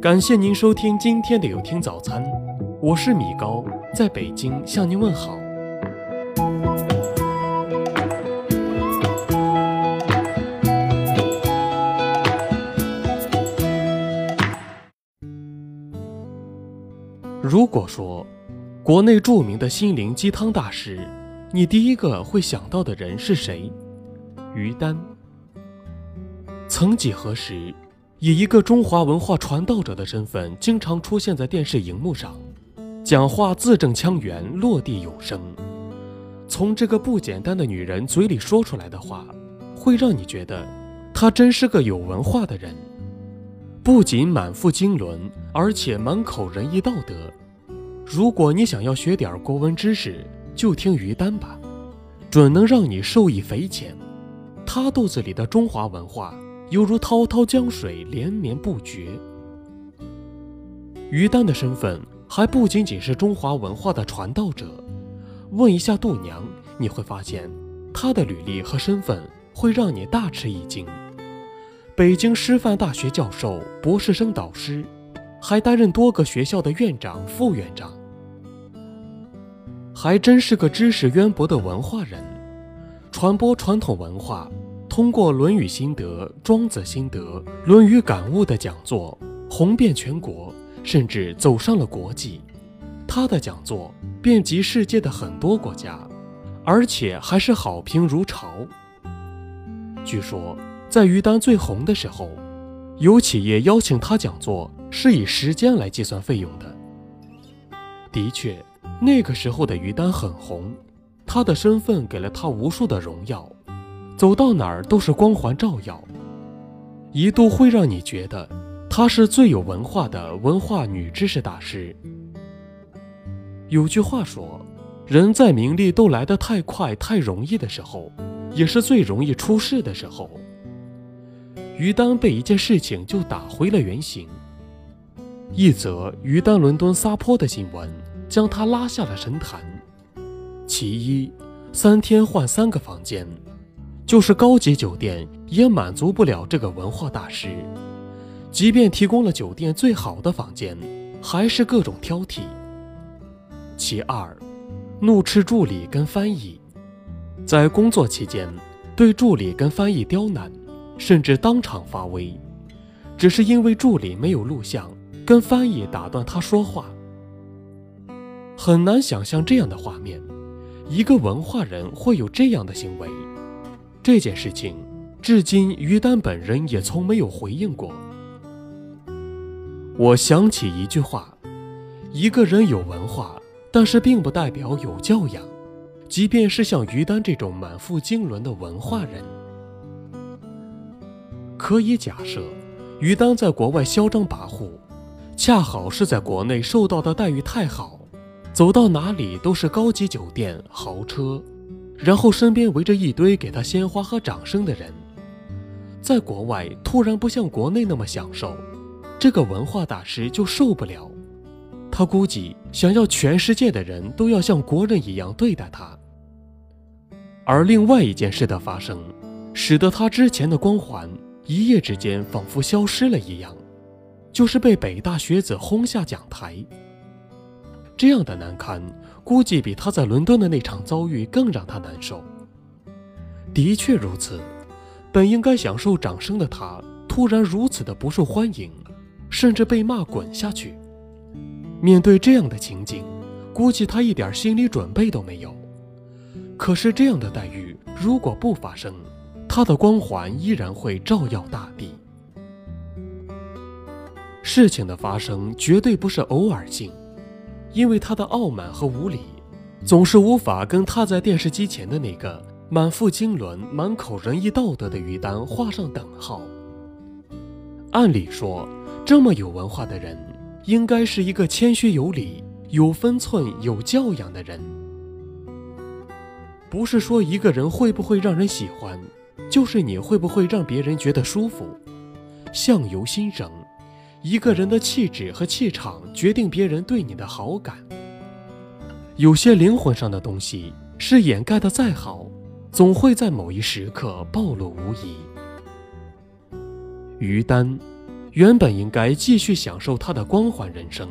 感谢您收听今天的有听早餐，我是米高，在北京向您问好。如果说国内著名的心灵鸡汤大师，你第一个会想到的人是谁？于丹。曾几何时，以一个中华文化传道者的身份，经常出现在电视荧幕上，讲话字正腔圆，落地有声。从这个不简单的女人嘴里说出来的话，会让你觉得她真是个有文化的人。不仅满腹经纶，而且满口仁义道德。如果你想要学点国文知识，就听于丹吧，准能让你受益匪浅。她肚子里的中华文化。犹如滔滔江水，连绵不绝。于丹的身份还不仅仅是中华文化的传道者。问一下度娘，你会发现，她的履历和身份会让你大吃一惊。北京师范大学教授、博士生导师，还担任多个学校的院长、副院长，还真是个知识渊博的文化人，传播传统文化。通过《论语心得》《庄子心得》《论语感悟》的讲座，红遍全国，甚至走上了国际。他的讲座遍及世界的很多国家，而且还是好评如潮。据说，在于丹最红的时候，有企业邀请他讲座，是以时间来计算费用的。的确，那个时候的于丹很红，他的身份给了他无数的荣耀。走到哪儿都是光环照耀，一度会让你觉得她是最有文化的文化女知识大师。有句话说，人在名利都来得太快太容易的时候，也是最容易出事的时候。于丹被一件事情就打回了原形，一则于丹伦敦撒泼的新闻将他拉下了神坛。其一，三天换三个房间。就是高级酒店也满足不了这个文化大师，即便提供了酒店最好的房间，还是各种挑剔。其二，怒斥助理跟翻译，在工作期间对助理跟翻译刁难，甚至当场发威，只是因为助理没有录像，跟翻译打断他说话。很难想象这样的画面，一个文化人会有这样的行为。这件事情，至今于丹本人也从没有回应过。我想起一句话：一个人有文化，但是并不代表有教养。即便是像于丹这种满腹经纶的文化人，可以假设，于丹在国外嚣张跋扈，恰好是在国内受到的待遇太好，走到哪里都是高级酒店、豪车。然后身边围着一堆给他鲜花和掌声的人，在国外突然不像国内那么享受，这个文化大师就受不了。他估计想要全世界的人都要像国人一样对待他。而另外一件事的发生，使得他之前的光环一夜之间仿佛消失了一样，就是被北大学子轰下讲台。这样的难堪。估计比他在伦敦的那场遭遇更让他难受。的确如此，本应该享受掌声的他，突然如此的不受欢迎，甚至被骂滚下去。面对这样的情景，估计他一点心理准备都没有。可是这样的待遇如果不发生，他的光环依然会照耀大地。事情的发生绝对不是偶尔性。因为他的傲慢和无礼，总是无法跟他在电视机前的那个满腹经纶、满口仁义道德的于丹画上等号。按理说，这么有文化的人，应该是一个谦虚有礼、有分寸、有教养的人。不是说一个人会不会让人喜欢，就是你会不会让别人觉得舒服。相由心生。一个人的气质和气场决定别人对你的好感。有些灵魂上的东西是掩盖的再好，总会在某一时刻暴露无遗。于丹，原本应该继续享受他的光环人生，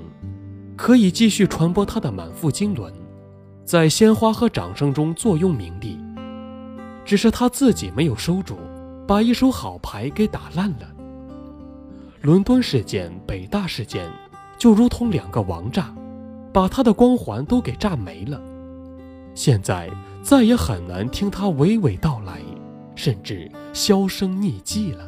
可以继续传播他的满腹经纶，在鲜花和掌声中坐拥名利。只是他自己没有收住，把一手好牌给打烂了。伦敦事件、北大事件，就如同两个王炸，把他的光环都给炸没了。现在再也很难听他娓娓道来，甚至销声匿迹了。